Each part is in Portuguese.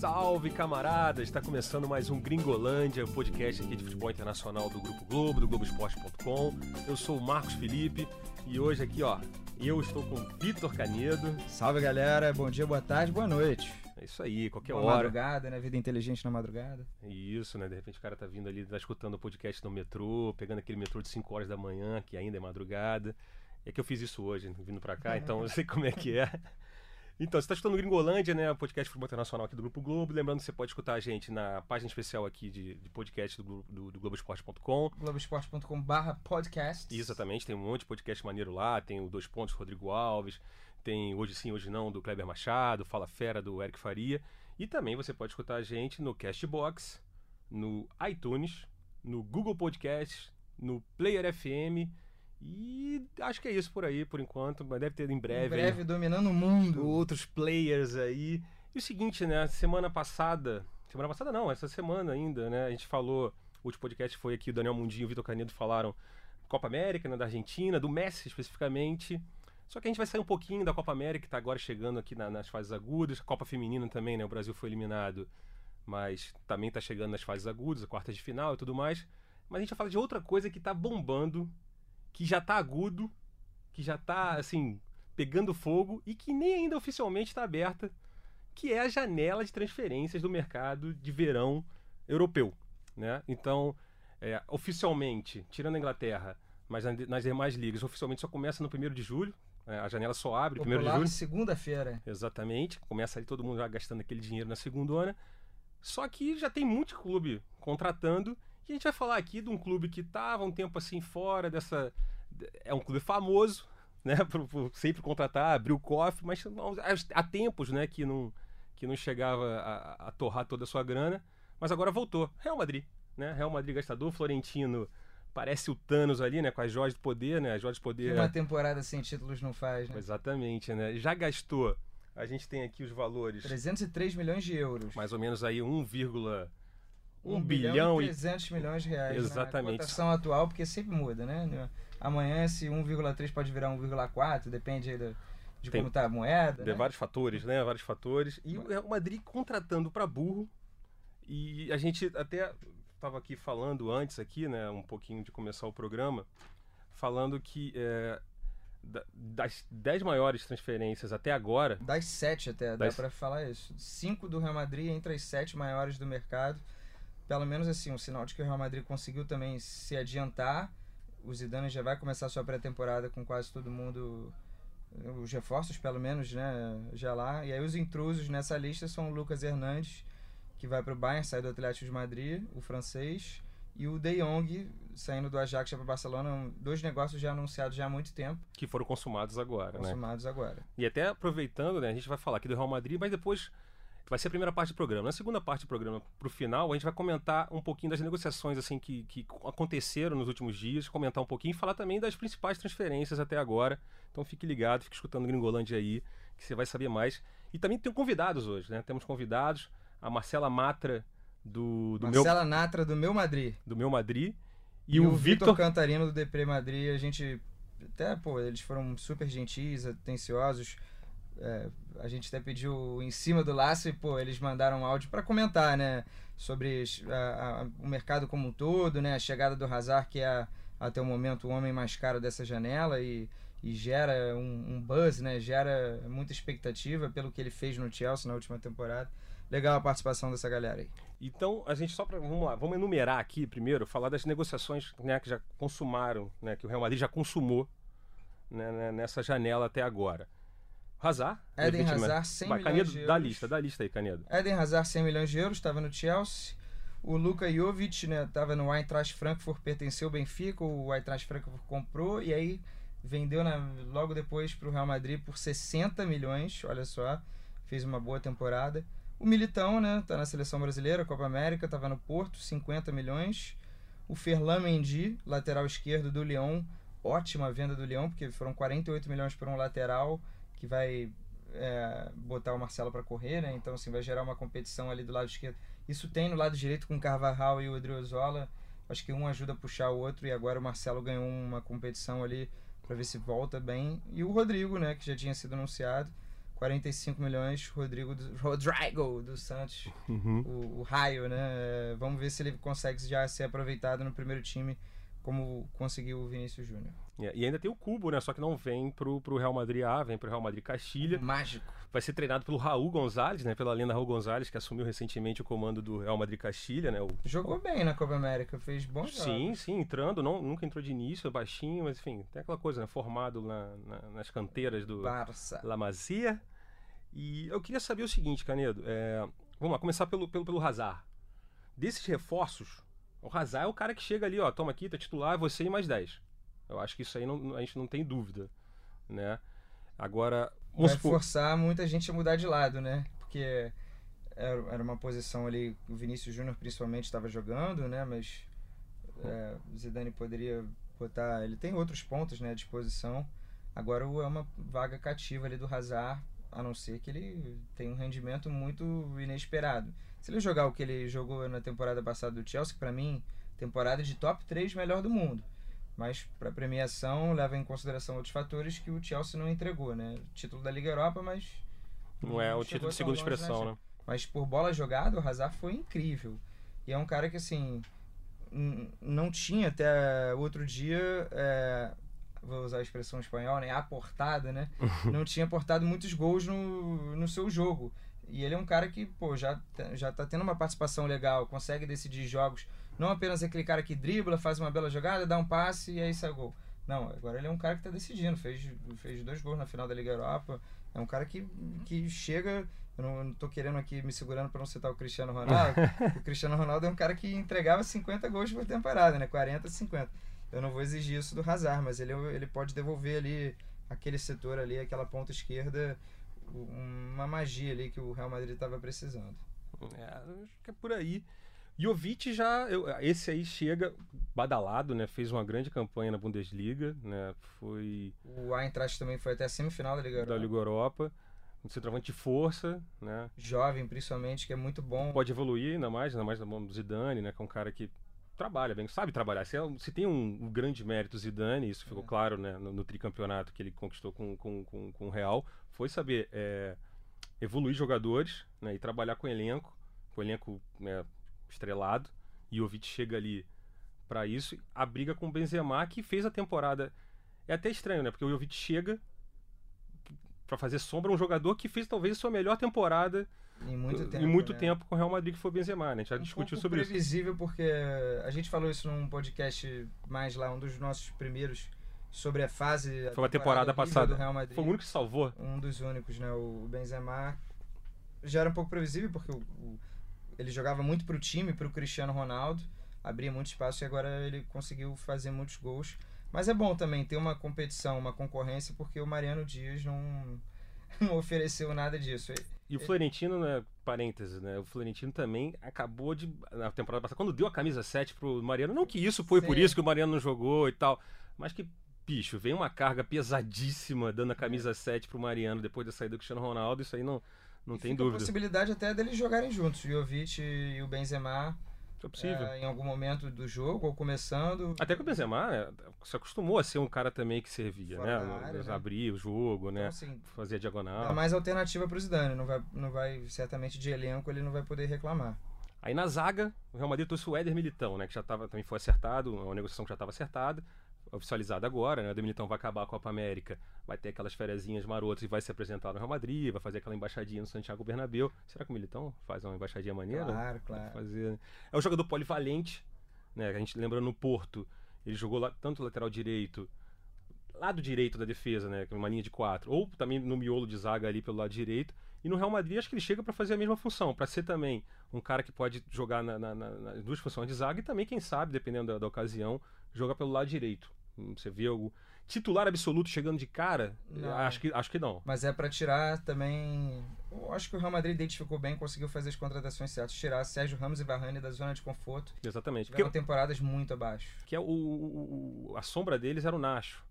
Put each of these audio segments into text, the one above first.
Salve camaradas! Está começando mais um Gringolândia, o podcast aqui de futebol internacional do Grupo Globo, do Globoesporte.com. Eu sou o Marcos Felipe e hoje aqui, ó, eu estou com o Vitor Canedo. Salve galera, bom dia, boa tarde, boa noite. É isso aí, qualquer boa hora. madrugada, né? Vida inteligente na madrugada. Isso, né? De repente o cara tá vindo ali, tá escutando o podcast no metrô, pegando aquele metrô de 5 horas da manhã, que ainda é madrugada. É que eu fiz isso hoje, vindo pra cá, então eu sei como é que é. Então, você está escutando Gringolândia, né? O podcast futebol internacional aqui do Grupo Globo. Lembrando que você pode escutar a gente na página especial aqui de, de podcast do, do, do Globoesporte.com. Globoesporte.com barra podcast. Exatamente, tem um monte de podcast maneiro lá. Tem o Dois Pontos, Rodrigo Alves. Tem Hoje Sim, Hoje Não, do Kleber Machado. Fala Fera, do Eric Faria. E também você pode escutar a gente no Castbox, no iTunes, no Google Podcast, no Player FM e acho que é isso por aí, por enquanto. Mas deve ter em breve. Em breve, aí, dominando o mundo. Outros players aí. E o seguinte, né? Semana passada. Semana passada não, essa semana ainda, né? A gente falou. O último podcast foi aqui, o Daniel Mundinho e o Vitor Canedo falaram Copa América, né, da Argentina, do Messi especificamente. Só que a gente vai sair um pouquinho da Copa América, que está agora chegando aqui na, nas fases agudas. Copa Feminina também, né? O Brasil foi eliminado, mas também está chegando nas fases agudas, quartas de final e tudo mais. Mas a gente vai falar de outra coisa que está bombando que já tá agudo, que já tá assim, pegando fogo e que nem ainda oficialmente está aberta, que é a janela de transferências do mercado de verão europeu. Né? Então, é, oficialmente, tirando a Inglaterra, mas nas demais ligas, oficialmente só começa no 1 de julho. É, a janela só abre no 1 de julho. segunda-feira. Exatamente. Começa aí todo mundo já gastando aquele dinheiro na segunda. Só que já tem muito clube contratando e a gente vai falar aqui de um clube que estava um tempo assim fora dessa. É um clube famoso, né? Por, por sempre contratar, abrir o cofre, mas não, há tempos né, que, não, que não chegava a, a, torrar toda a sua grana. Mas agora voltou. Real Madrid. Né? Real Madrid gastador, Florentino parece o Thanos ali, né? Com as joias de poder, né? As joias de poder. Uma temporada sem títulos não faz, né? Exatamente, né? Já gastou. A gente tem aqui os valores. 303 milhões de euros. Mais ou menos aí 1, 1 bilhão, e 300 milhões de reais. Exatamente. Na cotação atual, porque sempre muda, né? Amanhã esse 1,3 pode virar 1,4, depende aí do, de Tem, como está a moeda. De né? vários fatores, né? Vários fatores. E o Real Madrid contratando para burro. E a gente até estava aqui falando antes aqui, né? Um pouquinho de começar o programa, falando que é, das 10 maiores transferências até agora. Das 7 até, das... dá para falar isso. 5 do Real Madrid entre as 7 maiores do mercado pelo menos assim, um sinal de que o Real Madrid conseguiu também se adiantar. O Zidane já vai começar sua pré-temporada com quase todo mundo, os reforços pelo menos, né, já lá. E aí os intrusos nessa lista são o Lucas Hernandes, que vai para o Bayern, sai do Atlético de Madrid, o francês, e o De Jong, saindo do Ajax para Barcelona, dois negócios já anunciados já há muito tempo. Que foram consumados agora, consumados né? Consumados agora. E até aproveitando, né, a gente vai falar aqui do Real Madrid, mas depois vai ser a primeira parte do programa. Na segunda parte do programa, para o final, a gente vai comentar um pouquinho das negociações assim que, que aconteceram nos últimos dias, comentar um pouquinho e falar também das principais transferências até agora. Então fique ligado, fique escutando Gringolândia aí, que você vai saber mais. E também tem convidados hoje, né? Temos convidados, a Marcela Matra do, do Marcela meu... Natra do meu Madrid. Do meu Madrid. E, e o, o Vitor Cantarino do Depre Madrid. A gente até, pô, eles foram super gentis, atenciosos é, a gente até pediu em cima do laço e, pô, eles mandaram um áudio para comentar, né? Sobre a, a, o mercado como um todo, né? A chegada do Hazard, que é até o momento o homem mais caro dessa janela e, e gera um, um, buzz, né? Gera muita expectativa pelo que ele fez no Chelsea na última temporada. Legal a participação dessa galera aí. Então, a gente só para vamos lá, vamos enumerar aqui primeiro, falar das negociações né, que já consumaram, né, que o Real Madrid já consumou né, né nessa janela até agora. Hazard. Eden Hazard, 100 Vai, milhões Canedo, de euros. Dá lista, dá lista aí, Canedo. Eden Hazard, 100 milhões de euros, estava no Chelsea. O Luka Jovic estava né, no Eintracht Frankfurt, pertenceu ao Benfica, o Eintracht Frankfurt comprou e aí vendeu na, logo depois para o Real Madrid por 60 milhões, olha só, fez uma boa temporada. O Militão, né, tá na seleção brasileira, Copa América, estava no Porto, 50 milhões. O Ferland Mendy, lateral esquerdo do Lyon, ótima venda do Lyon, porque foram 48 milhões por um lateral que vai é, botar o Marcelo para correr, né? Então, assim, vai gerar uma competição ali do lado esquerdo. Isso tem no lado direito com o Carvajal e o Odriozola. Acho que um ajuda a puxar o outro e agora o Marcelo ganhou uma competição ali para ver se volta bem. E o Rodrigo, né, que já tinha sido anunciado, 45 milhões, Rodrigo do, Rodrigo do Santos, Uhum. o, o raio, né? É, Vamos ver se ele consegue já ser aproveitado no primeiro time como conseguiu o Vinícius Júnior. É, E ainda tem o Cubo, né? Só que não vem pro, pro Real Madrid A, vem pro Real Madrid Castilha. Mágico. Vai ser treinado pelo Raul Gonzalez, né? Pela lenda Raul Gonzalez, que assumiu recentemente o comando do Real Madrid Castilha, né? O... Jogou bem na Copa América, fez bons jogos. Sim, sim, entrando, não, nunca entrou de início, baixinho, mas enfim, tem aquela coisa, né? Formado na- na- nas canteiras do Barça. La Masia. E eu queria saber o seguinte, Canedo. é, Vamos lá, começar pelo, pelo, pelo Hazard. Desses reforços, o Hazard é o cara que chega ali, ó, toma aqui, tá titular, você e mais 10. Eu acho que isso aí não- a gente não tem dúvida, né? Agora, vamos Vai supor- forçar muita gente a mudar de lado, né? Porque era uma posição ali, o Vinícius Júnior principalmente estava jogando, né? Mas é, o Zidane poderia botar. Ele tem outros pontos né, à disposição. Agora o- é uma vaga cativa ali do Hazard, a não ser que ele tenha um rendimento muito inesperado. Se ele jogar o que ele jogou na temporada passada do Chelsea, para mim, temporada de top 3 melhor do mundo. Mas para premiação leva em consideração outros fatores que o Chelsea não entregou, né? Título da Liga Europa, mas não é o título de segunda longe, expressão, né? né? mas por bola jogada, o Hazard foi incrível. E é um cara que, assim, não tinha até outro dia, é, vou usar a expressão espanhola, né? Aportada, né? não tinha aportado muitos gols no, no seu jogo. E ele é um cara que, pô, já, te- já tá tendo uma participação legal, consegue decidir jogos. Não apenas aquele cara que dribla, faz uma bela jogada, dá um passe e aí sai gol. Não, agora ele é um cara que tá decidindo. Fez, fez dois gols na final da Liga Europa. É um cara que, que chega. Eu não, não tô querendo aqui me segurando para não citar o Cristiano Ronaldo. o Cristiano Ronaldo é um cara que entregava 50 gols por temporada, né? 40, 50. Eu não vou exigir isso do Hazard, mas ele, ele pode devolver ali aquele setor ali, aquela ponta esquerda, uma magia ali que o Real Madrid estava precisando. É, acho que é por aí. Jovic já, eu- esse aí chega badalado, né? Fez uma grande campanha na Bundesliga, né? Foi O Eintracht também foi até a semifinal da Liga da Europa. Liga Europa, um centroavante de força, né? Jovem, principalmente, que é muito bom. Pode evoluir ainda mais, ainda mais na mão do Zidane, né? Que é um cara que trabalha bem, sabe trabalhar. Se, é se tem um, um grande mérito Zidane, isso ficou É. claro, né? No, no tricampeonato que ele conquistou com, com, com, com o Real, foi saber é, evoluir jogadores, né? E trabalhar com o elenco, com o elenco né, estrelado. E o Jovic chega ali para isso. A briga com o Benzema, que fez a temporada. É até estranho, né? Porque o Jovic chega para fazer sombra a um jogador que fez talvez a sua melhor temporada Em muito tempo. em muito né? tempo com o Real Madrid, que foi o Benzema, né? A gente já um discutiu sobre isso. previsível porque a gente falou isso num podcast mais lá, um dos nossos primeiros sobre a fase a Foi uma temporada horrível passada. do Real Madrid. Foi o único que salvou. um dos únicos, né? O Benzema já era um pouco previsível porque o, o- ele jogava muito pro time, pro Cristiano Ronaldo, abria muito espaço e agora ele conseguiu fazer muitos gols. Mas é bom também ter uma competição, uma concorrência, porque o Mariano Dias não, não ofereceu nada disso. E o Florentino, né? Parênteses, né? O Florentino também acabou de. Na temporada passada, quando deu a camisa 7 pro Mariano, não que isso foi por Sim. isso que o Mariano não jogou e tal, mas que, bicho, vem uma carga pesadíssima dando a camisa 7 pro Mariano depois da saída do Cristiano Ronaldo, isso aí não, não E tem fica a dúvida. possibilidade até deles jogarem juntos, o Jovic e o Benzema, É possível. eh, em algum momento do jogo ou começando. Até que o Benzema né, se acostumou a ser um cara também que servia, Fora né? área, né? Abrir o jogo, Então, né? assim, Fazia diagonal. dá mais alternativa pro Zidane, não vai, não vai, certamente de elenco ele não vai poder reclamar. Aí na zaga, o Real Madrid trouxe o Éder Militão, né? Que já tava, também foi acertado, uma negociação que já estava acertada, oficializada agora, né? O Militão vai acabar a Copa América, vai ter aquelas ferezinhas marotas e vai se apresentar no Real Madrid, vai fazer aquela embaixadinha no Santiago Bernabéu. Será que o Militão faz uma embaixadinha maneira? Claro, claro. fazer, né? É um jogador polivalente, né? A gente lembra no Porto, ele jogou lá, tanto lateral direito, lado direito da defesa, né? Uma linha de quatro, ou também no miolo de zaga ali pelo lado direito. E no Real Madrid acho que ele chega para fazer a mesma função, para ser também um cara que pode jogar na- na- na- nas duas funções de zaga e também, quem sabe, dependendo da, da ocasião, jogar pelo lado direito. Hum, Você vê o titular absoluto chegando de cara? Não. Acho que, acho que não. Mas é para tirar também. Eu acho que o Real Madrid identificou bem, conseguiu fazer as contratações certas, tirar Sérgio Ramos e Varane da zona de conforto. Exatamente. Porque Tiveram temporadas muito abaixo. que é o, o- a sombra deles era o Nacho.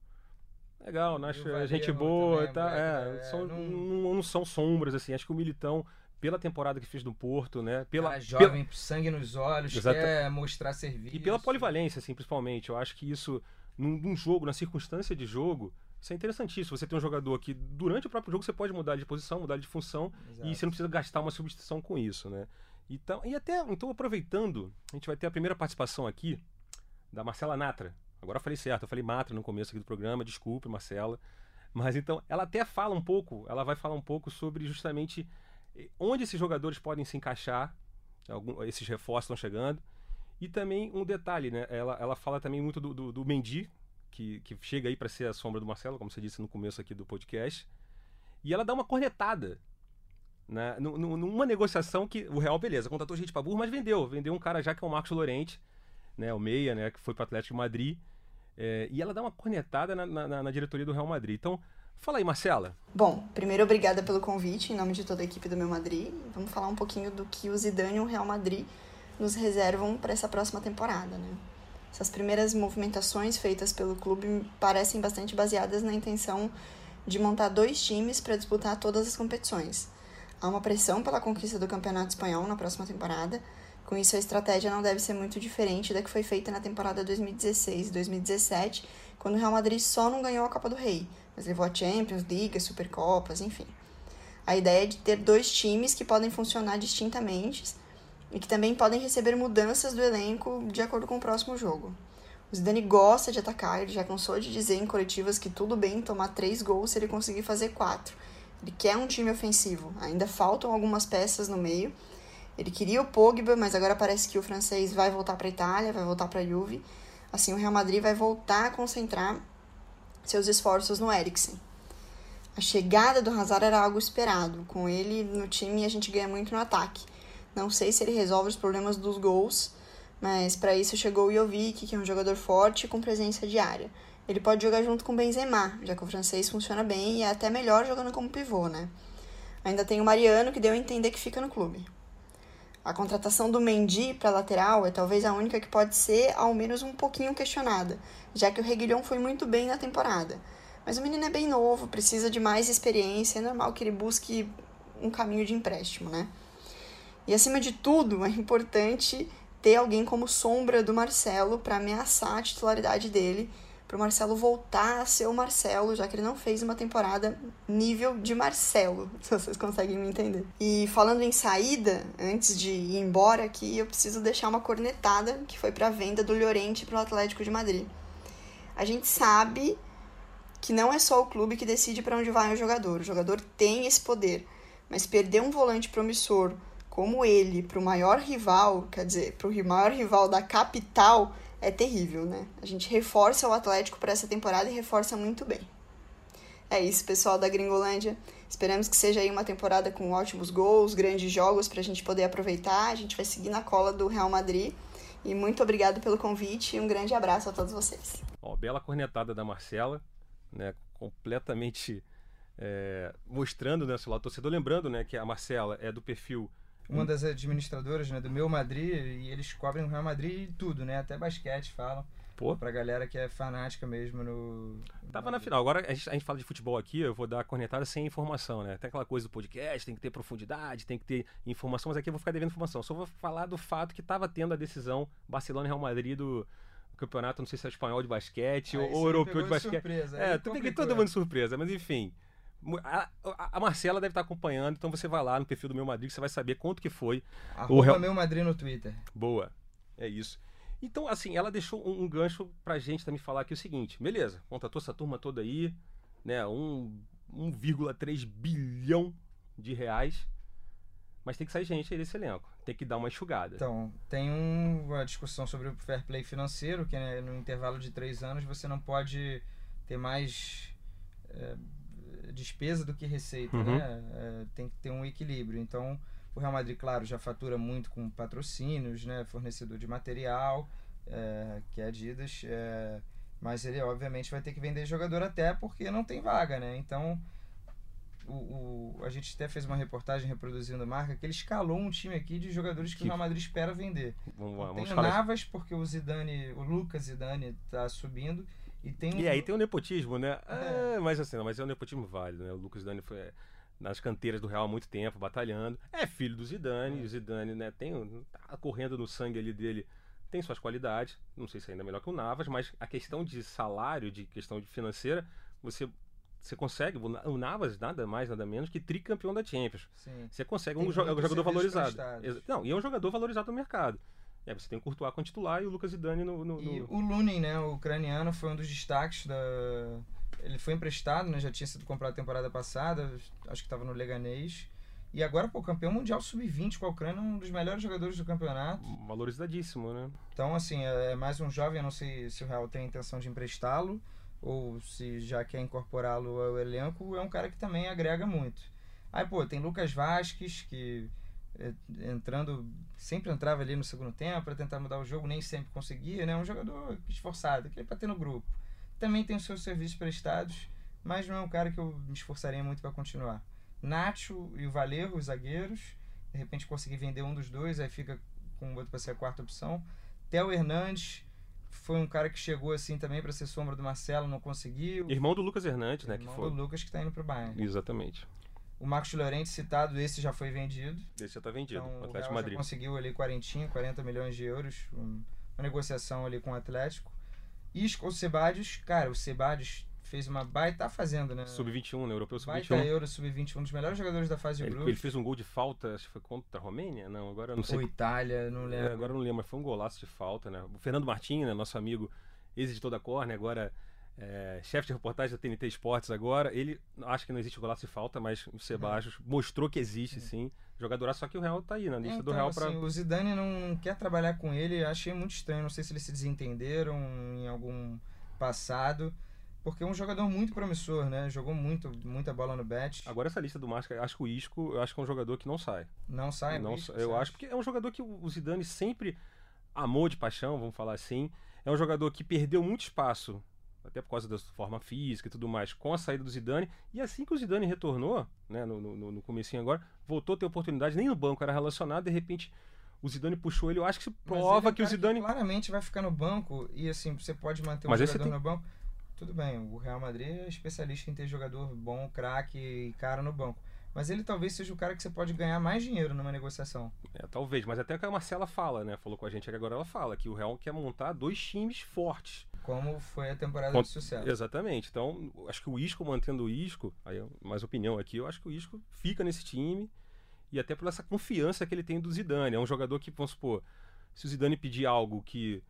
Legal, o Nacho é gente boa também, e tal. moleque, É, né? são, Não- não... não são sombras, assim. Acho que o Militão, pela temporada que fez no Porto, né? Pela, Cara pela- jovem, sangue nos olhos, Exata- quer mostrar serviço. E pela polivalência, assim, principalmente. Eu acho que isso num, num jogo, na circunstância de jogo, isso é interessantíssimo. Você tem um jogador que, durante o próprio jogo, você pode mudar de posição, mudar de função, Exato. e você não precisa gastar uma substituição com isso, né? Então, e até, então, aproveitando, a gente vai ter a primeira participação aqui da Marcela Natra. Agora eu falei certo, eu falei Matra no começo aqui do programa, desculpe, Marcela. Mas então, ela até fala um pouco, ela vai falar um pouco sobre justamente onde esses jogadores podem se encaixar, algum, esses reforços estão chegando. E também um detalhe, né? Ela, ela fala também muito do, do, do Mendy, que, que chega aí para ser a sombra do Marcelo, como você disse no começo aqui do podcast. E ela dá uma cornetada né, nu- nu- numa negociação que o Real, beleza, contratou gente para burro, mas vendeu. Vendeu um cara já que é o Marcos Lorente, né, o Meia, né, que foi para Atlético de Madrid. É, e ela dá uma cornetada na, na- na diretoria do Real Madrid. Então, fala aí, Marcela. Bom, primeiro obrigada pelo convite em nome de toda a equipe do meu Madrid. Vamos falar um pouquinho do que o Zidane e o Real Madrid nos reservam para essa próxima temporada, né? Essas primeiras movimentações feitas pelo clube parecem bastante baseadas na intenção de montar dois times para disputar todas as competições. Há uma pressão pela conquista do Campeonato Espanhol na próxima temporada. Com isso, a estratégia não deve ser muito diferente da que foi feita na temporada 2016-2017, quando o Real Madrid só não ganhou a Copa do Rei, mas levou a Champions, Liga, Supercopas, enfim. A ideia é de ter dois times que podem funcionar distintamente e que também podem receber mudanças do elenco de acordo com o próximo jogo. O Zidane gosta de atacar, ele já cansou de dizer em coletivas que tudo bem tomar três gols se ele conseguir fazer quatro. Ele quer um time ofensivo, ainda faltam algumas peças no meio. Ele queria o Pogba, mas agora parece que o francês vai voltar para a Itália, vai voltar para a Juve. Assim, o Real Madrid vai voltar a concentrar seus esforços no Eriksen. A chegada do Hazard era algo esperado. Com ele no time, a gente ganha muito no ataque. Não sei se ele resolve os problemas dos gols, mas para isso chegou o Jovic, que é um jogador forte com presença diária. Ele pode jogar junto com Benzema, já que o francês funciona bem e é até melhor jogando como pivô, né? Ainda tem o Mariano, que deu a entender que fica no clube. A contratação do Mendy para lateral é talvez a única que pode ser ao menos um pouquinho questionada, já que o Reguilhão foi muito bem na temporada. Mas o menino é bem novo, precisa de mais experiência, é normal que ele busque um caminho de empréstimo, né? E acima de tudo, é importante ter alguém como sombra do Marcelo para ameaçar a titularidade dele, para o Marcelo voltar a ser o Marcelo, já que ele não fez uma temporada nível de Marcelo, se vocês conseguem me entender. E falando em saída, antes de ir embora aqui, eu preciso deixar uma cornetada que foi para venda do Llorente para o Atlético de Madrid. A gente sabe que não é só o clube que decide para onde vai o jogador. O jogador tem esse poder, mas perder um volante promissor como ele para o maior rival, quer dizer, para o maior rival da capital, é terrível, né? A gente reforça o Atlético para essa temporada e reforça muito bem. É isso, pessoal da Gringolândia. Esperamos que seja aí uma temporada com ótimos gols, grandes jogos para a gente poder aproveitar. A gente vai seguir na cola do Real Madrid. E muito obrigado pelo convite e um grande abraço a todos vocês. Ó, bela cornetada da Marcela, né? Completamente é, mostrando né, seu lado torcedor. Lembrando né, que a Marcela é do perfil Uma das administradoras né, do meu Madrid, e eles cobrem o Real Madrid e tudo, né? Até basquete falam. Pô, Pra galera que é fanática mesmo no. Tava na final. Agora a gente, a gente fala de futebol aqui, eu vou dar a cornetada sem informação, né? Tem aquela coisa do podcast, tem que ter profundidade, tem que ter informação, mas aqui eu vou ficar devendo informação. Só vou falar do fato que tava tendo a decisão Barcelona e Real Madrid do campeonato, não sei se é espanhol de basquete Ah, ou, europeu de basquete. surpresa, É, peguei complicou, todo mundo de surpresa, mas enfim. A, a- Marcela deve estar acompanhando, então você vai lá no perfil do meu Madrid você vai saber quanto que foi. Arroba Real- meu Madrid no Twitter. Boa. É isso. Então, assim, ela deixou um, um gancho pra gente também falar aqui o seguinte: beleza, contratou essa turma toda aí, né? Um, 1,3 bilhão de reais. Mas tem que sair gente aí desse elenco. Tem que dar uma enxugada. Então, tem um- uma discussão sobre o fair play financeiro, que né, no intervalo de três anos você não pode ter mais é, despesa do que receita, Uhum. né? É, tem que ter um equilíbrio. Então, o Real Madrid, claro, já fatura muito com patrocínios, né? Fornecedor de material, é, que é Adidas, é, mas ele obviamente vai ter que vender jogador até porque não tem vaga, né? Então, o, o- a gente até fez uma reportagem reproduzindo a marca que ele escalou um time aqui de jogadores que, Que- o Real Madrid espera vender. Vamos, Tem vamos o falar. Navas, porque o Zidane, o Lucas Zidane tá subindo. E tem E aí tem o nepotismo, né? É. É, mas assim, não, mas é um nepotismo válido, né? O Lucas Zidane foi é, nas canteiras do Real há muito tempo, batalhando. É filho do Zidane, É. o Zidane, né, tem tá correndo no sangue ali dele. tem suas qualidades, não sei se é ainda melhor que o Navas, mas a questão de salário, de questão de financeira, você você consegue, o Navas nada mais, nada menos que tricampeão da Champions. Sim. Você consegue Tem um, jo- um jogador valorizado. Não, e é um jogador valorizado no mercado. Aí você tem o Courtois como titular e o Lucas Zidane no... no- E no- o Lunin, né, o ucraniano, foi um dos destaques da. Ele foi emprestado, né? Já tinha sido comprado a temporada passada, acho que estava no Leganês. E agora, pô, campeão mundial sub-20 com a Ucrânia, um dos melhores jogadores do campeonato. Valorizadíssimo, né? Então, assim, é mais um jovem, eu não sei se o Real tem a intenção de emprestá-lo ou se já quer incorporá-lo ao elenco, é um cara que também agrega muito. Aí, pô, tem Lucas Vasquez, que é, entrando, sempre entrava ali no segundo tempo para tentar mudar o jogo, nem sempre conseguia, né? Um jogador esforçado, que é para ter no grupo. Também tem os seus serviços prestados, mas não é um cara que eu me esforçaria muito para continuar. Nacho e o Valerro, os zagueiros, de repente conseguir vender um dos dois, aí fica com o outro para ser a quarta opção. Theo Hernandes foi um cara que chegou assim também para ser sombra do Marcelo, não conseguiu. Irmão do Lucas Hernandes, né? Que Irmão foi... do Lucas que está indo pro Bayern. Exatamente. O Marcos Llorente citado, esse já foi vendido. Esse já tá vendido. Então, o o Atlético de Madrid. conseguiu ali 40, 40 milhões de euros, um- uma negociação ali com o Atlético. Isco, o Sebadios, cara, o Sebadios fez uma baita, tá fazendo, né? Sub-21, né? Europeu Baita Sub-21. Euro Sub-20, um dos melhores jogadores da fase de Ele, grupos. ele fez um gol de falta, acho que foi contra a Romênia? Não, agora não sei. Ou Itália, não É, lembro. agora eu não lembro, mas foi um golaço de falta, né? O Fernando Martins, né, nosso amigo ex-editor da Corner, agora é, chefe de reportagem da TNT Esportes agora, ele acha que não existe golaço de falta, mas o Sebajos mostrou que existe sim. Jogador, só que o Real tá aí na lista É, do então, Real pra. assim, o Zidane não quer trabalhar com ele, achei muito estranho. Não sei se eles se desentenderam em algum passado, porque é um jogador muito promissor, né? Jogou muito, muita bola no bet. Agora essa lista do Masca, acho que o Isco, eu acho que é um jogador que não sai. Não sai, não, Isco, eu acho porque é um jogador que o Zidane sempre amou de paixão, vamos falar assim. É um jogador que perdeu muito espaço, até por causa da forma física e tudo mais, com a saída do Zidane. E assim que o Zidane retornou, né, no, no, no comecinho agora, voltou a ter oportunidade, nem no banco era relacionado, de repente o Zidane puxou ele. Eu acho que isso é prova um que o Zidane. claramente vai ficar no banco e assim, você pode manter um Mas você jogador tem- no banco. Tudo bem, o Real Madrid é especialista em ter jogador bom, craque e cara no banco. Mas ele talvez seja o cara que você pode ganhar mais dinheiro numa negociação. É, talvez, mas até que a Marcela fala, né? Falou com a gente agora, ela fala que o Real quer montar dois times fortes. Como foi a temporada Cont- de sucesso. Exatamente. Então, acho que o Isco, mantendo o Isco, aí é mais opinião aqui, eu acho que o Isco fica nesse time e até por essa confiança que ele tem do Zidane. É um jogador que, vamos supor, se o Zidane pedir algo que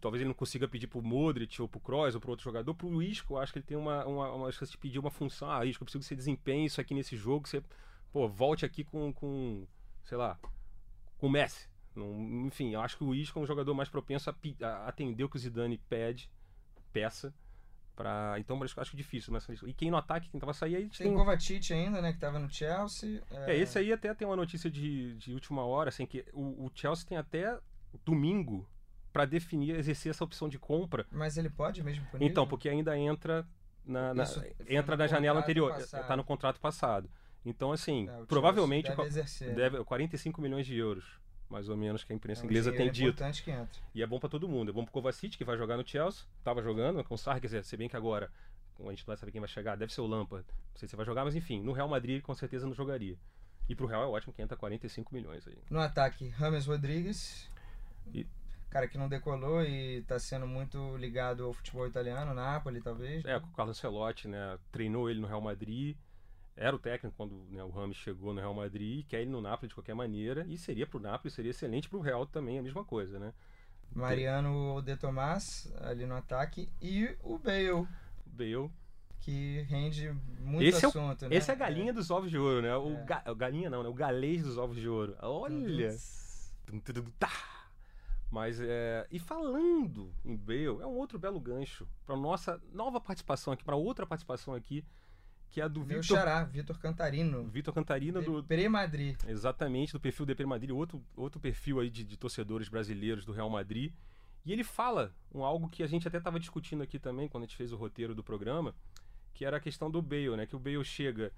talvez ele não consiga pedir pro Modric ou pro Kroos ou pro outro jogador, pro Isco, eu acho que ele tem uma, uma, uma chance de pedir uma função. Ah, Isco, eu preciso que você desempenhe isso aqui nesse jogo, você, pô, volte aqui com, com sei lá, com o Messi. Não- enfim, eu acho que o Isco é um jogador mais propenso a, a atender o que o Zidane pede, peça. Pra... Então, eu acho difícil. Mas... E quem no ataque, quem tava saindo aí, Tem tem... Kovacic ainda, né, que tava no Chelsea. É, esse aí até tem uma notícia de, de última hora, assim, que o, o Chelsea tem até domingo para definir, exercer essa opção de compra. Mas ele pode mesmo punir? Então, porque ainda entra na, na- entra na janela anterior, passado. tá no contrato passado. Então, assim, É, provavelmente deve exercer. deve 45 milhões de euros, mais ou menos, que a imprensa É inglesa tem dinheiro dito. importante que entra. E é bom pra todo mundo. É bom pro Kovacic, que vai jogar no Chelsea. Tava jogando com o Sarri, quer dizer, se bem que agora, a gente não vai saber quem vai chegar, deve ser o Lampard. Não sei se vai jogar, mas enfim, no Real Madrid com certeza não jogaria. E pro Real é ótimo que entra 45 milhões aí. No ataque, Rames Rodrigues. E- Cara que não decolou e tá sendo muito ligado ao futebol italiano, Napoli talvez. É, o Carlos Ancelotti, né, treinou ele no Real Madrid. Era o técnico quando né, o Rames chegou no Real Madrid, quer ele no Napoli de qualquer maneira. E seria pro Napoli, seria excelente pro Real também, a mesma coisa, né? Mariano De Tomás ali no ataque. E o Bale, O Bale. que rende muito Esse é o- assunto, né? Esse é a galinha dos ovos de ouro, né? O, É. ga- o galinha não, né? O galês dos ovos de ouro. Olha! Tum, tum, tum, tá. Mas é. E falando em Bale, é um outro belo gancho para nossa nova participação aqui, para outra participação aqui, que é a do Vitor xará, Vitor Cantarino. Vitor Cantarina do Pre-Madrid. exatamente do perfil DP Madrid, outro outro perfil aí de, de torcedores brasileiros do Real Madrid. E ele fala um algo que a gente até estava discutindo aqui também quando a gente fez o roteiro do programa, que era a questão do Bale, né? Que o Bale chega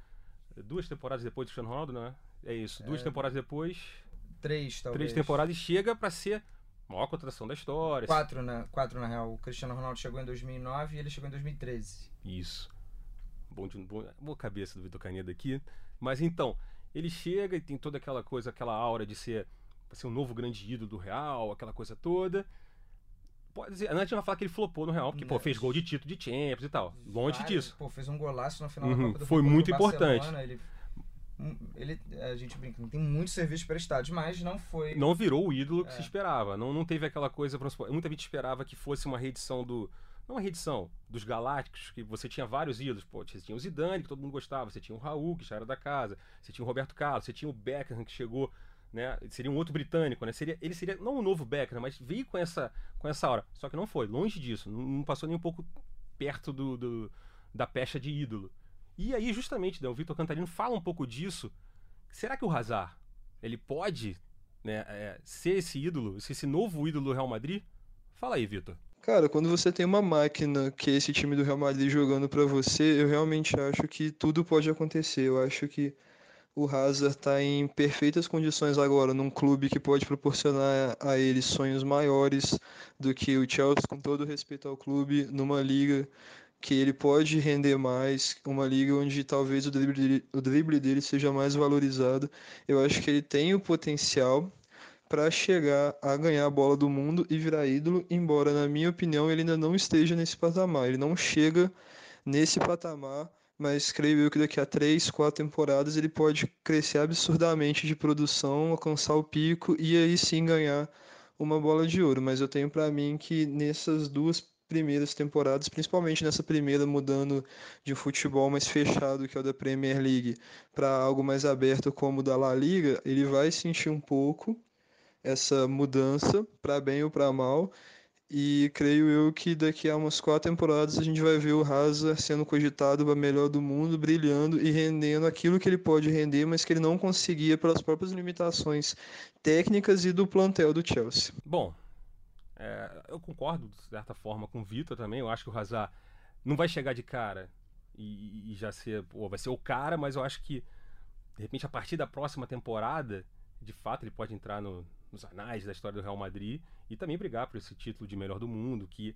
duas temporadas depois do Cristiano Ronaldo, né? É isso, duas É. temporadas depois, Três, talvez. três temporadas e chega para ser a maior contratação da história. Quatro na, quatro, na real. O Cristiano Ronaldo chegou em 2009 e ele chegou em 2013. Isso. Bom, de, bom, boa cabeça do Vitor Canedo aqui. Mas então, ele chega e tem toda aquela coisa, aquela aura de ser ser um novo grande ídolo do Real, aquela coisa toda. Pode dizer, a gente vai falar que ele flopou no Real, porque, pô, fez gol de título de Champions e tal. Longe Vários, disso. Pô, fez um golaço na final Uhum, da Copa do foi Mundo muito importante. Ele, um, ele, a gente brinca, não tem muito serviço prestado, mas não foi. Não virou o ídolo que É. se esperava. Não, não teve aquela coisa. Muita gente esperava que fosse uma reedição do. Não uma reedição dos Galácticos, que você tinha vários ídolos. Pô, você tinha o Zidane, que todo mundo gostava. Você tinha o Raul, que já era da casa. Você tinha o Roberto Carlos. Você tinha o Beckham, que chegou. Né? Seria um outro britânico, né? Seria, ele seria não um novo Beckham, mas veio com essa, com essa hora. Só que não foi, longe disso. Não, não passou nem um pouco perto do, do- da pecha de ídolo. E aí, justamente, né, o Vitor Cantarino fala um pouco disso. Será que o Hazard, ele pode né, é, ser esse ídolo, ser esse novo ídolo do Real Madrid? Fala aí, Vitor. Cara, quando você tem uma máquina que é esse time do Real Madrid jogando pra você, eu realmente acho que tudo pode acontecer. Eu acho que o Hazard tá em perfeitas condições agora num clube que pode proporcionar a ele sonhos maiores do que o Chelsea, com todo respeito ao clube, numa liga que ele pode render mais, uma liga onde talvez o drible dele, o drible dele seja mais valorizado. Eu acho que ele tem o potencial para chegar a ganhar a bola do mundo e virar ídolo, embora, na minha opinião, ele ainda não esteja nesse patamar. Ele não chega nesse patamar, mas creio eu que daqui a três, quatro temporadas ele pode crescer absurdamente de produção, alcançar o pico e aí sim ganhar uma bola de ouro. Mas eu tenho para mim que nessas duas primeiras temporadas, principalmente nessa primeira mudando de um futebol mais fechado que é o da Premier League para algo mais aberto como o da La Liga, ele vai sentir um pouco essa mudança para bem ou para mal. E creio eu que daqui a umas quatro temporadas a gente vai ver o Hazard sendo cogitado para melhor do mundo, brilhando e rendendo aquilo que ele pode render, mas que ele não conseguia pelas próprias limitações técnicas e do plantel do Chelsea. Bom, é, eu concordo, de certa forma, com o Vitor também. Eu acho que o Hazard não vai chegar de cara e, e já ser, pô, vai ser o cara, mas eu acho que, de repente, a partir da próxima temporada, de fato, ele pode entrar no- nos anais da história do Real Madrid e também brigar por esse título de melhor do mundo, que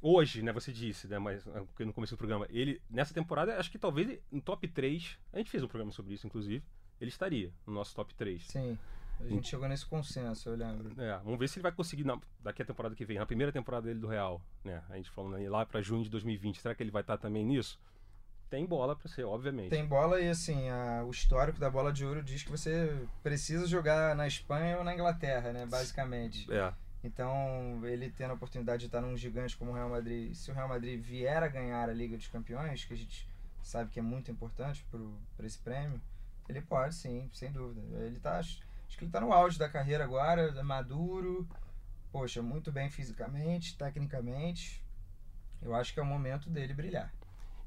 hoje, né, você disse, né, mas ah, no começo do programa, ele, nessa temporada, acho que talvez no top 3, a gente fez um programa sobre isso, inclusive, ele estaria no nosso top 3. Sim, a gente chegou nesse consenso, eu lembro. É, vamos ver se ele vai conseguir na- daqui a temporada que vem, na primeira temporada dele do Real, né? A gente falando aí lá pra junho de 2020, será que ele vai estar também nisso? Tem bola pra ser, obviamente. Tem bola e assim, a- o histórico da bola de ouro diz que você precisa jogar na Espanha ou na Inglaterra, né? Basicamente. É, Então, ele tendo a oportunidade de estar num gigante como o Real Madrid, se o Real Madrid vier a ganhar a Liga dos Campeões, que a gente sabe que é muito importante para esse prêmio, ele pode sim, sem dúvida. Ele tá, acho que ele está no auge da carreira agora, é maduro, poxa, muito bem fisicamente, tecnicamente. Eu acho que é o momento dele brilhar.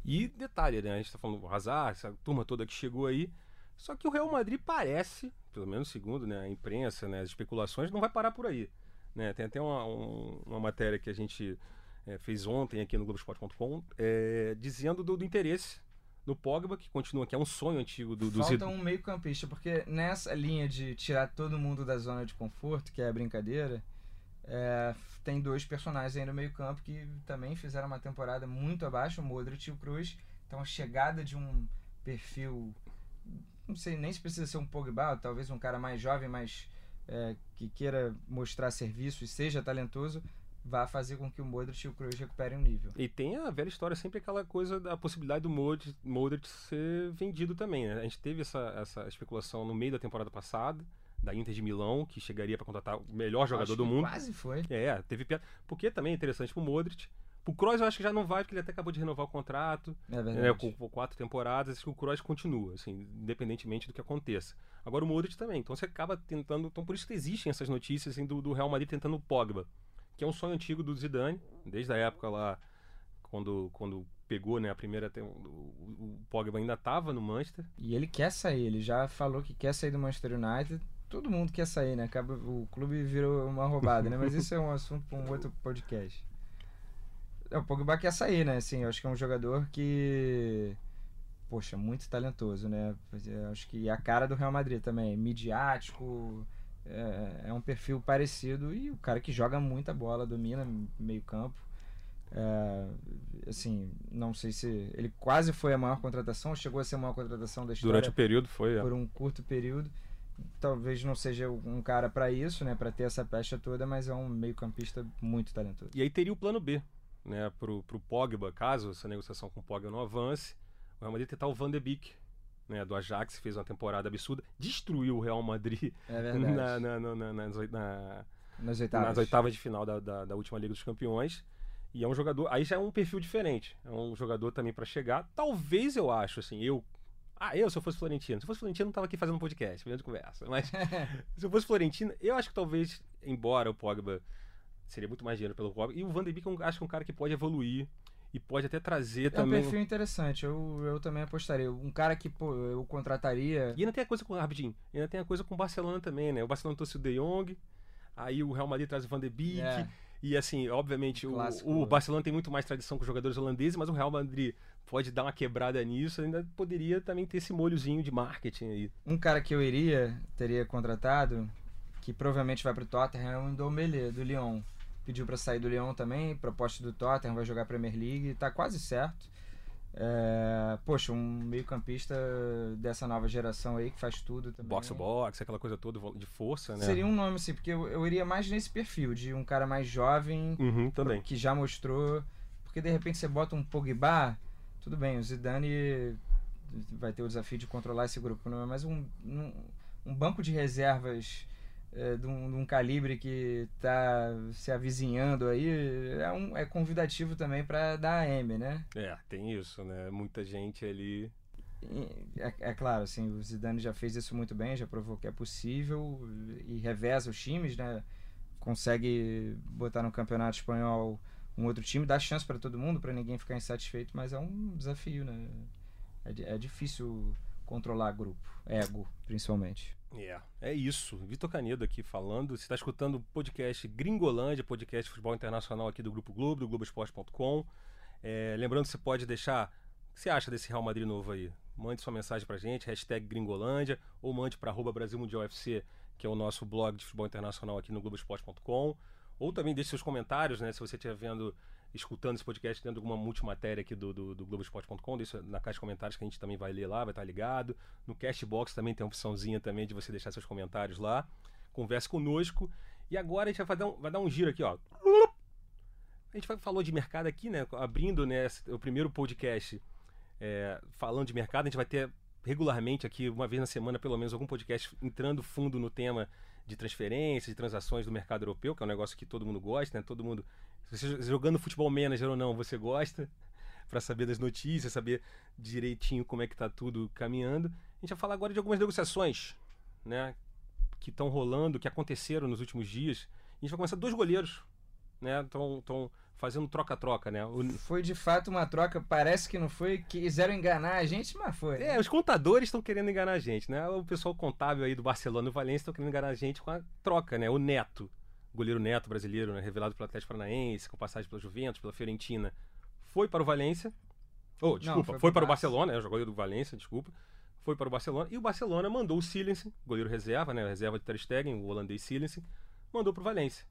E detalhe, né? A gente tá falando do Hazard, essa turma toda que chegou aí. Só que o Real Madrid parece, pelo menos segundo né, a imprensa, né, as especulações, não vai parar por aí. Né? Tem até uma, um- uma matéria que a gente é, fez ontem aqui no Globoesporte.com é, dizendo do, do interesse no Pogba, que continua, que é um sonho antigo do, do Falta um meio campista, porque nessa linha de tirar todo mundo da zona de conforto, que é a brincadeira, é, tem dois personagens aí no meio campo que também fizeram uma temporada muito abaixo, o Modric e o Cruz. Então a chegada de um perfil, não sei nem se precisa ser um Pogba, talvez um cara mais jovem, mas é, que queira mostrar serviço e seja talentoso, vai fazer com que o Modric e o Cruz recuperem o nível. E tem a velha história, sempre aquela coisa da possibilidade do Modric, Modric ser vendido também, né? A gente teve essa, essa especulação no meio da temporada passada, da Inter de Milão, que chegaria para contratar o melhor jogador do mundo. Quase foi. É, teve piada. Porque também é interessante pro Modric. Pro Kroos eu acho que já não vai, porque ele até acabou de renovar o contrato, É verdade. né, com, com quatro temporadas, acho que o Kroos continua, assim, independentemente do que aconteça. Agora o Modric também, então você acaba tentando, então por isso que existem essas notícias assim, do, do Real Madrid tentando o Pogba, que é um sonho antigo do Zidane, desde a época lá, quando, quando pegou, né, a primeira, o Pogba ainda estava no Manchester, E ele quer sair, ele já falou que quer sair do Manchester United. Todo mundo quer sair, né? Acaba, o clube virou uma roubada, né? Mas isso é um assunto para um outro podcast. É, o Pogba quer sair, né? Assim, eu acho que é um jogador que. Poxa, muito talentoso, né? Eu acho que é a cara do Real Madrid também. Midiático, é, é um perfil parecido e o cara que joga muita bola, domina meio campo. É, assim, não sei se. Ele quase foi a maior contratação, chegou a ser a maior contratação da história durante o período foi... é. por um curto período. Talvez não seja um cara para isso, né, para ter essa pecha toda, mas é um meio-campista muito talentoso. E aí teria o plano B, né, pro, pro Pogba, caso essa negociação com o Pogba não avance, o Real Madrid tentar o Van de Beek, né, do Ajax, fez uma temporada absurda, destruiu o Real Madrid É na, na, na, na, nas, na, nas oitavas. nas oitavas de final da, da, da, última Liga dos Campeões. E é um jogador. Aí já é um perfil diferente. É um jogador também para chegar. Talvez eu acho, assim, eu. Ah, eu, se eu fosse Florentino. Se eu fosse Florentino, não tava aqui fazendo um podcast, fazendo conversa. Mas se eu fosse Florentino, eu acho que talvez, embora o Pogba seria muito mais dinheiro pelo Pogba. E o Van de Beek, eu acho que é um cara que pode evoluir e pode até trazer é também. É um perfil interessante, eu, eu também apostaria. Um cara que pô, eu contrataria. E ainda tem a coisa com. Rapidinho, ainda tem a coisa com o Barcelona também, né? O Barcelona trouxe o De Jong, aí o Real Madrid traz o Van de Beek. É. E assim, obviamente, o, o, Barcelona tem muito mais tradição com jogadores holandeses, mas o Real Madrid pode dar uma quebrada nisso, ainda poderia também ter esse molhozinho de marketing aí. Um cara que eu iria, teria contratado, que provavelmente vai pro Tottenham, é o Ndombele, do Lyon pediu para sair do Lyon também, proposta do Tottenham, vai jogar Premier League, tá quase certo. É, poxa, um meio-campista dessa nova geração aí que faz tudo também. Box to box, aquela coisa toda de força, né? Seria um nome assim, porque eu, eu iria mais nesse perfil de um cara mais jovem, uhum, também. que já mostrou. Porque de repente você bota um Pogba, tudo bem, o Zidane vai ter o desafio de controlar esse grupo, não é? Mas um, um, um banco de reservas é, de, um, de, um, calibre que está se avizinhando aí, é, um, é convidativo também para dar AM, né? É, tem isso, né? Muita gente ali. É, é, claro, assim, o Zidane já fez isso muito bem, já provou que é possível e reveza os times, né? Consegue botar no campeonato espanhol um outro time, dá chance para todo mundo, para ninguém ficar insatisfeito, mas é um desafio, né? É, é difícil controlar grupo, ego, principalmente. Yeah, é isso. Vitor Canedo aqui falando. Você está escutando o podcast Gringolândia, podcast futebol internacional aqui do Grupo Globo, do Globoesporte.com. É, lembrando que você pode deixar. O que você acha desse Real Madrid novo aí? Mande sua mensagem pra gente, hashtag Gringolândia, ou mande para arroba Brasil Mundial FC, que é o nosso blog de futebol internacional aqui no Globoesporte.com. Ou também deixe seus comentários, né? Se você estiver vendo escutando esse podcast dentro de alguma multimatéria aqui do, do, do Globoesporte.com, deixa na caixa de comentários que a gente também vai ler lá, vai estar ligado. No Castbox também tem a opçãozinha também de você deixar seus comentários lá. Converse conosco. E agora a gente vai dar um, vai dar um giro aqui, ó. A gente falou de mercado aqui, né? Abrindo né, o primeiro podcast é, falando de mercado, a gente vai ter regularmente aqui, uma vez na semana, pelo menos, algum podcast entrando fundo no tema de transferências, de transações do mercado europeu, que é um negócio que todo mundo gosta, né? Todo mundo você jogando futebol manager ou não, você gosta para saber das notícias, saber direitinho como é que tá tudo caminhando. A gente vai falar agora de algumas negociações, né, que estão rolando, que aconteceram nos últimos dias. A gente vai começar dois goleiros, né, estão fazendo troca-troca, né? O... Foi de fato uma troca, parece que não foi, quiseram enganar a gente, mas foi. É, os contadores estão querendo enganar a gente, né? O pessoal contábil aí do Barcelona e Valência estão querendo enganar a gente com a troca, né? O Neto goleiro neto brasileiro, né, revelado pelo Atlético Paranaense, com passagem pela Juventus, pela Fiorentina, foi para o Valência. Oh, desculpa, Não, foi, foi para o Barcelona, é, goleiro do Valência, desculpa. Foi para o Barcelona e o Barcelona mandou o Silensen, goleiro reserva, né, reserva de Ter Stegen, o holandês Silensen, mandou para o Valência.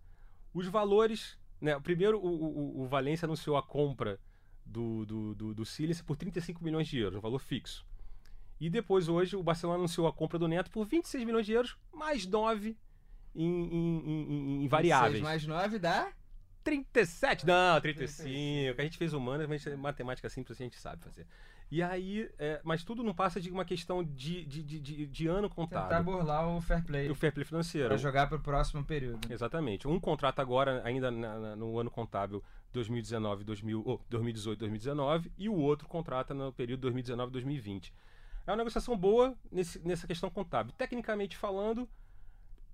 Os valores, né, primeiro o, o, o Valência anunciou a compra do, do, do, do por 35 milhões de euros, um valor fixo. E depois, hoje, o Barcelona anunciou a compra do Neto por 26 milhões de euros, mais 9 em, em, em, em variáveis. 6 mais 9 dá? 37? Não, 35. 35. A gente fez humanas, mas matemática simples a gente sabe fazer. E aí, é, mas tudo não passa de uma questão de, de, de, de, de ano contado. Tentar burlar o fair play. O fair play financeiro. Para jogar para o próximo período. Exatamente. Um contrato agora, ainda na, na, no ano contábil 2019, 2000, oh, 2018, 2019, e o outro contrata no período 2019, 2020. É uma negociação boa nesse, nessa questão contábil. Tecnicamente falando,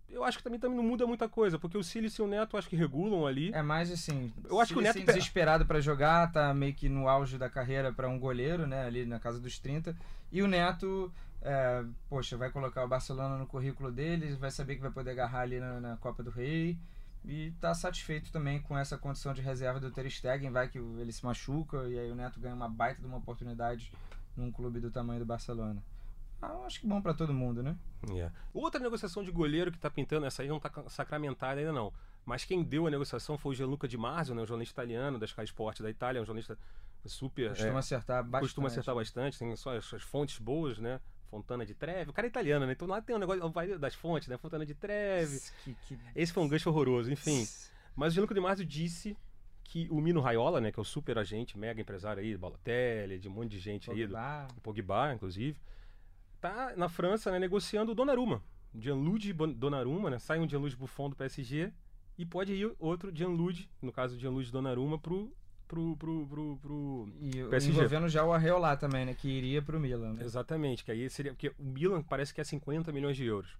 eu acho que também, também não muda muita coisa, porque o Silas e o Neto acho que regulam ali. É mais assim. Eu acho que o Neto desesperado para jogar, tá meio que no auge da carreira para um goleiro, né, ali na casa dos 30. E o Neto, é, poxa, vai colocar o Barcelona no currículo dele, vai saber que vai poder agarrar ali na, na Copa do Rei. E tá satisfeito também com essa condição de reserva do Ter Stegen, vai que ele se machuca e aí o Neto ganha uma baita de uma oportunidade num clube do tamanho do Barcelona. Ah, acho que bom para todo mundo, né? Yeah. Outra negociação de goleiro que tá pintando, essa aí não tá sacramentada ainda não. Mas quem deu a negociação foi o Gianluca Di Marzio, né, um jornalista italiano da Sky Sport da Itália, um jornalista super... Costuma é, acertar bastante. Costuma acertar bastante, tem só as, as fontes boas, né? Fontana de Trevi. O cara é italiano, né? Então lá tem um negócio das fontes, né? Fontana de Trevi. Que, que... Esse foi um gancho horroroso, enfim. Mas o Gianluca Di Marzio disse que o Mino Raiola, né, que é o super agente, mega empresário aí, Balotelli, de um monte de gente Pogba. aí, do Pogba, inclusive, tá na França, né, negociando o Donnarumma. Gianluigi Donnarumma, né? Sai um Gianluigi Buffon do PSG e pode ir outro Gianluigi, no caso Gianluigi Donnarumma, pro pro, pro, pro, pro E PSG. envolvendo já o Arreolá também, né? Que iria pro Milan. Né? Exatamente, que aí seria. Porque o Milan parece que é 50 milhões de euros.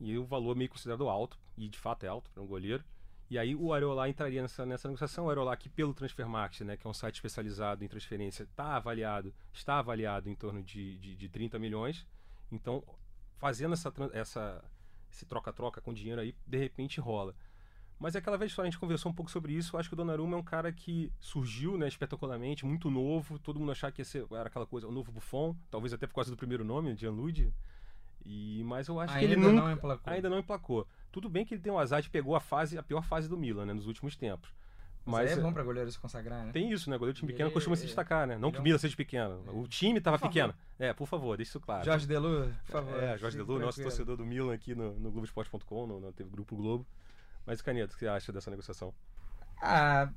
E o valor é meio considerado alto, e de fato é alto para um goleiro. E aí o Areola entraria nessa, nessa negociação. O Areola, que pelo Transfermarkt, né, que é um site especializado em transferência, está avaliado, está avaliado em torno de, de, de 30 milhões. Então, fazendo essa, essa, esse troca-troca com dinheiro aí, de repente rola. Mas é aquela velha história, a gente conversou um pouco sobre isso. Eu acho que o Donnarumma é um cara que surgiu né, espetacularmente, muito novo. Todo mundo achava que ia ser, era aquela coisa, o novo Buffon, talvez até por causa do primeiro nome, Gianluigi. E, mas eu acho ainda que ele nunca, não emplacou. ainda não emplacou. Tudo bem que ele tem o azar de pegou a fase, a pior fase do Milan, né, nos últimos tempos. Mas, mas é bom para goleiro se consagrar, né? Tem isso, né? Goleiro de time pequeno costuma se é- destacar, né? Não que é o Milan seja pequeno. O time estava pequeno. É, por favor, deixa isso claro. Jorge Delu, por favor. É, Jorge Delu, nosso torcedor do Milan aqui no, no Globoesporte.com, no, no teve Grupo Globo. Mas, Caneto, o que você acha dessa negociação? Ah,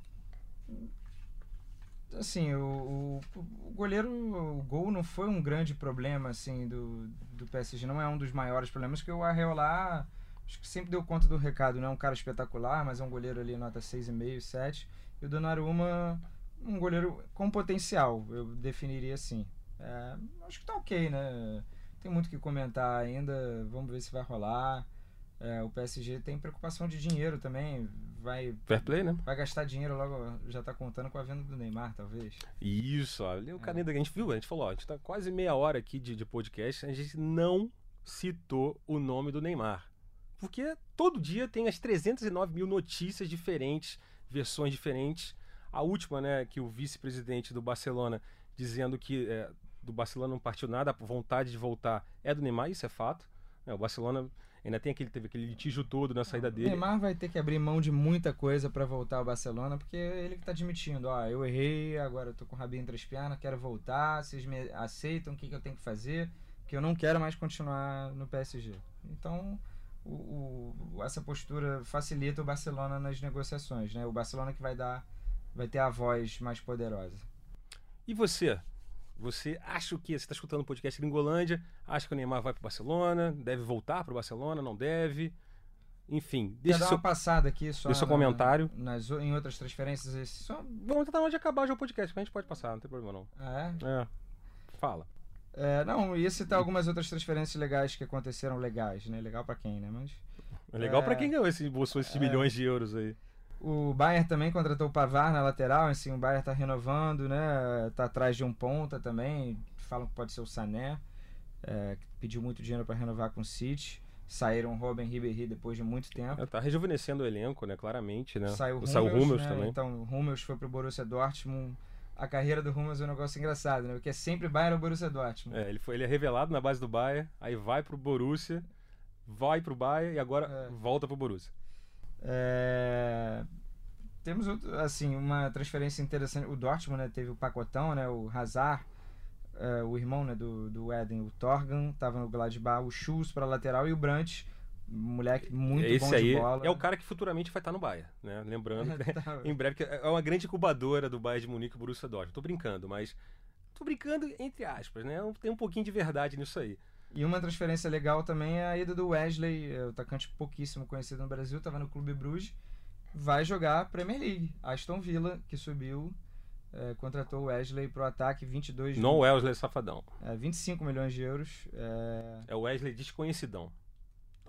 assim, o, o, o goleiro, o gol não foi um grande problema, assim, do, do PSG. Não é um dos maiores problemas, que o Arreolá, acho que sempre deu conta do recado. Não é um cara espetacular, mas é um goleiro ali nota 6,5, 7. E o Donnarumma, um goleiro com potencial, eu definiria assim. É, acho que tá ok, né? Tem muito o que comentar ainda, vamos ver se vai rolar. É, o PSG tem preocupação de dinheiro também, vai Fair play, né? Vai gastar dinheiro logo, já tá contando com a venda do Neymar, talvez. Isso, olha, o Caneto, a gente viu, a gente falou, ó, a gente tá quase meia hora aqui de, de podcast, a gente não citou o nome do Neymar. Porque todo dia tem as 309 mil notícias diferentes, versões diferentes. A última, né, que o vice-presidente do Barcelona dizendo que é, do Barcelona não partiu nada, a vontade de voltar é do Neymar, isso é fato. É, o Barcelona ainda tem aquele, teve aquele litígio todo na saída O dele. Neymar vai ter que abrir mão de muita coisa pra voltar ao Barcelona, porque ele que tá admitindo, ó, eu errei, agora eu tô com o rabinho entre as pernas, quero voltar, vocês me aceitam o que, que eu tenho que fazer, que eu não quero mais continuar no PSG. Então, o, o- essa postura facilita o Barcelona nas negociações, né? O Barcelona que vai dar, vai ter a voz mais poderosa. E você? Você acha o que? Você está escutando o podcast Gringolândia? Acha que o Neymar vai para o Barcelona? Deve voltar para o Barcelona? Não deve? Enfim, deixa dar seu... uma passada aqui só deixa seu comentário. nas, em outras transferências, só... Vamos tentar na hora de acabar já o podcast, que a gente pode passar, não tem problema não. Ah, é? É. Fala. É, não, ia citar algumas outras transferências legais que aconteceram legais, né? Legal pra quem, né? Mas É legal É. para quem ganhou esse, bolsou esses É. milhões de euros aí. o Bayern também contratou o Pavar na lateral, assim, o Bayern tá renovando, né? Tá atrás de um ponta também, falam que pode ser o Sané, é, que pediu muito dinheiro pra renovar com o City. Saíram Robin Ribéry depois de muito tempo. É, tá rejuvenescendo o elenco, né? Claramente, né? Saiu o Saiu Hummels, Hummels né? também. Então, o Hummels foi pro Borussia Dortmund. A carreira do Hummels é um negócio engraçado, né? Porque é sempre Bayern ou Borussia Dortmund. É, ele, foi, ele é revelado na base do Bayern, aí vai pro Borussia, vai pro Bayern e agora É. volta pro Borussia. É, Temos outro, assim, uma transferência interessante. O Dortmund né, teve o pacotão, né? O Hazard, é, o irmão né, do, do Eden, o Torgan, tava no Gladbach, o Schultz para lateral e o Brandt, moleque muito Esse bom aí de bola. é o cara que futuramente vai estar no Bayern, né? Lembrando Tá. em breve, que é uma grande incubadora do Bayern de Munique e o Borussia Dortmund. Tô brincando, mas tô brincando entre aspas, né? Tem um pouquinho de verdade nisso aí. E uma transferência legal também é a ida do Wesley, é, o atacante pouquíssimo conhecido no Brasil, estava no Clube Bruges, vai jogar a Premier League. Aston Villa, que subiu, é, contratou o Wesley pro ataque, 22 Não o Wesley Safadão, é, 25 milhões de euros. é, é o Wesley desconhecidão.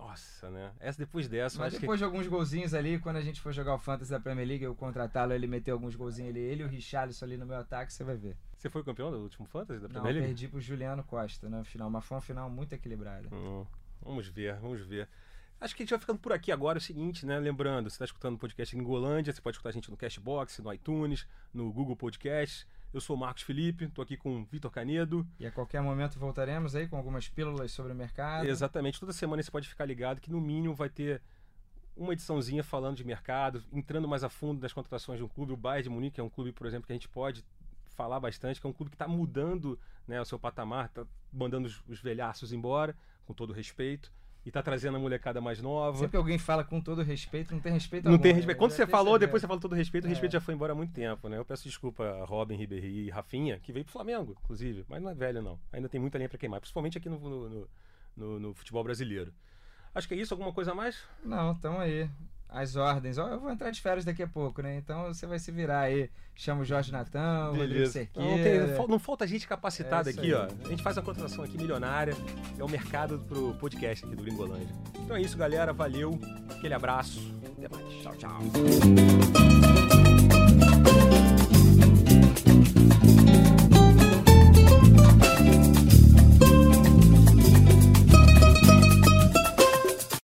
Nossa, né? Essa depois dessa, Mas acho que depois de alguns golzinhos ali, quando a gente for jogar o Fantasy da Premier League, eu contratá-lo, ele meteu alguns golzinhos ali, ele e o Richarlison ali no meu ataque, você vai ver. você foi campeão do último Fantasy da Não, Premier League? perdi pro Juliano Costa na final, mas foi uma final muito equilibrada. Hum, vamos ver, vamos ver. Acho que a gente vai ficando por aqui agora. É o seguinte, né? Lembrando, você está escutando o podcast Gringolândia, você pode escutar a gente no Cashbox, no iTunes, no Google Podcast. Eu sou o Marcos Felipe, estou aqui com o Vitor Canedo. E a qualquer momento voltaremos aí com algumas pílulas sobre o mercado. Exatamente, toda semana você pode ficar ligado que no mínimo vai ter uma ediçãozinha falando de mercado, entrando mais a fundo das contratações de um clube. O Bayern de Munique é um clube, por exemplo, que a gente pode falar bastante, que é um clube que está mudando né, o seu patamar, está mandando os, os velhaços embora, com todo respeito e tá trazendo a molecada mais nova. Sempre que alguém fala com todo respeito, não tem respeito Não algum, tem né? respeito. Quando Já você falou, depois você falou todo respeito, o É. respeito já foi embora há muito tempo, né? Eu peço desculpa a Robin, Ribéry e Rafinha, que veio pro Flamengo, inclusive, mas não é velho não. Ainda tem muita lenha pra queimar, principalmente aqui no, no, no- no- no futebol brasileiro. Acho que é isso, alguma coisa a mais? Não, tamo aí. As ordens. Ó, eu vou entrar de férias daqui a pouco, né? Então você vai se virar aí. Chama o Jorge Natan, o Rodrigo Não, tem- não não falta gente capacitada É aqui, ó. A gente faz uma contratação aqui milionária. É o mercado pro podcast aqui do Gringolândia. Então é isso, galera. Valeu. Aquele abraço. Até mais. Tchau, tchau.